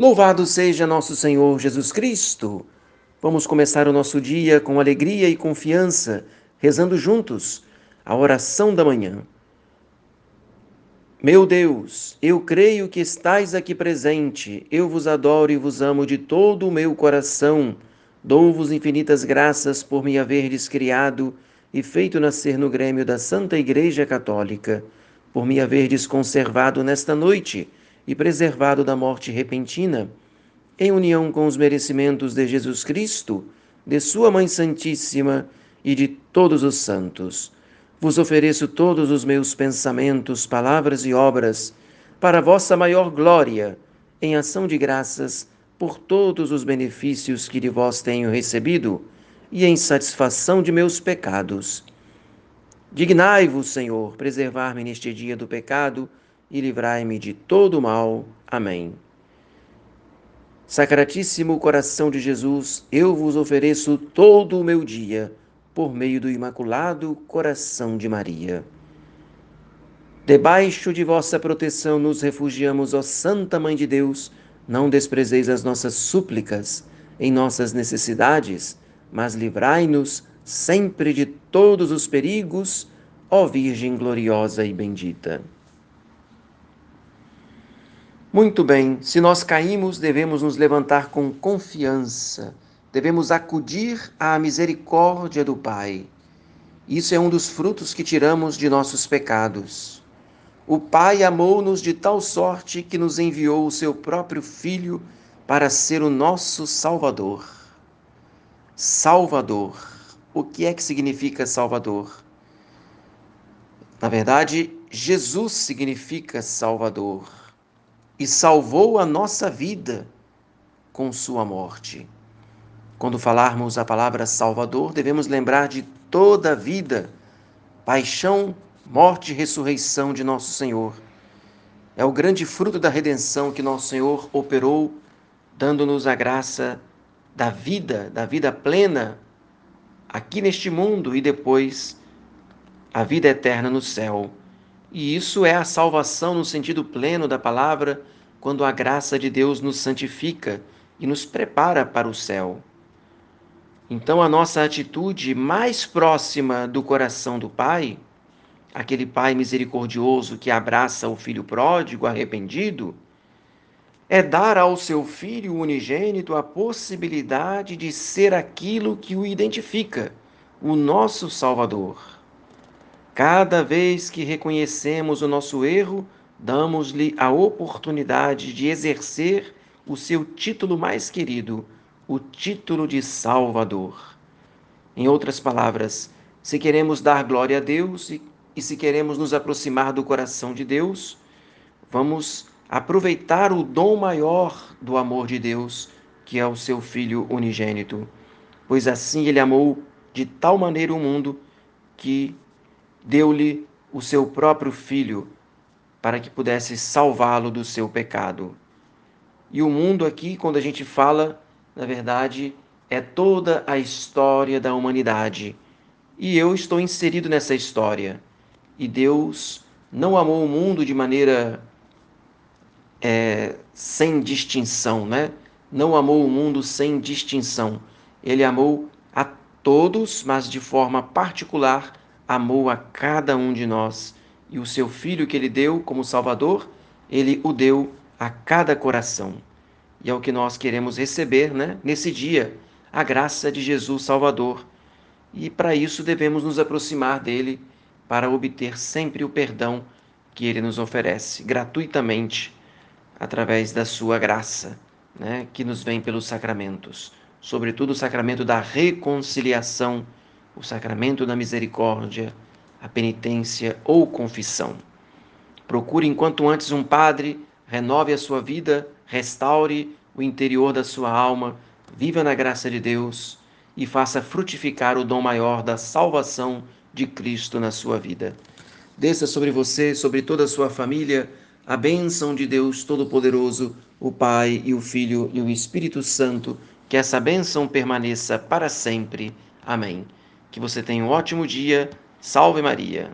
Louvado seja nosso Senhor Jesus Cristo! Vamos começar o nosso dia com alegria e confiança, rezando juntos a oração da manhã. Meu Deus, eu creio que estais aqui presente, eu vos adoro e vos amo de todo o meu coração. Dou-vos infinitas graças por me haverdes criado e feito nascer no grêmio da Santa Igreja Católica, por me haverdes conservado nesta noite e preservado da morte repentina, em união com os merecimentos de Jesus Cristo, de Sua Mãe Santíssima e de todos os santos. Vos ofereço todos os meus pensamentos, palavras e obras, para vossa maior glória, em ação de graças por todos os benefícios que de vós tenho recebido e em satisfação de meus pecados. Dignai-vos, Senhor, preservar-me neste dia do pecado e livrai-me de todo o mal. Amém. Sacratíssimo coração de Jesus, eu vos ofereço todo o meu dia por meio do Imaculado Coração de Maria. Debaixo de vossa proteção nos refugiamos, ó Santa Mãe de Deus, não desprezeis as nossas súplicas em nossas necessidades, mas livrai-nos sempre de todos os perigos, ó Virgem gloriosa e bendita. Muito bem, se nós caímos, devemos nos levantar com confiança, devemos acudir à misericórdia do Pai. Isso é um dos frutos que tiramos de nossos pecados. O Pai amou-nos de tal sorte que nos enviou o seu próprio Filho para ser o nosso Salvador. Salvador. O que é que significa Salvador? Na verdade, Jesus significa Salvador e salvou a nossa vida com sua morte. Quando falarmos a palavra Salvador, devemos lembrar de toda a vida, paixão, morte e ressurreição de nosso Senhor. É o grande fruto da redenção que nosso Senhor operou, dando-nos a graça da vida, da vida plena aqui neste mundo e depois a vida eterna no céu. E isso é a salvação no sentido pleno da palavra, quando a graça de Deus nos santifica e nos prepara para o céu. Então, a nossa atitude mais próxima do coração do Pai, aquele Pai misericordioso que abraça o filho pródigo arrependido, é dar ao seu filho unigênito a possibilidade de ser aquilo que o identifica, o nosso Salvador. Cada vez que reconhecemos o nosso erro, damos-lhe a oportunidade de exercer o seu título mais querido, o título de Salvador. Em outras palavras, se queremos dar glória a Deus e, e se queremos nos aproximar do coração de Deus, vamos aproveitar o dom maior do amor de Deus, que é o seu Filho unigênito. Pois assim ele amou de tal maneira o mundo que deu-lhe o seu próprio filho para que pudesse salvá-lo do seu pecado. E o mundo aqui, quando a gente fala, na verdade, é toda a história da humanidade. E eu estou inserido nessa história. E Deus não amou o mundo de maneira é, sem distinção, né? Não amou o mundo sem distinção. Ele amou a todos, mas de forma particular amou a cada um de nós e o seu Filho que ele deu como Salvador, ele o deu a cada coração. E é o que nós queremos receber né, nesse dia, a graça de Jesus Salvador. E para isso devemos nos aproximar dele para obter sempre o perdão que ele nos oferece gratuitamente através da sua graça, né, que nos vem pelos sacramentos, sobretudo o sacramento da reconciliação o sacramento da misericórdia, a penitência ou confissão. Procure enquanto antes um padre, renove a sua vida, restaure o interior da sua alma, viva na graça de Deus e faça frutificar o dom maior da salvação de Cristo na sua vida. Desça sobre você, sobre toda a sua família, a bênção de Deus Todo-Poderoso, o Pai e o Filho e o Espírito Santo, que essa bênção permaneça para sempre. Amém. Que você tenha um ótimo dia. Salve Maria!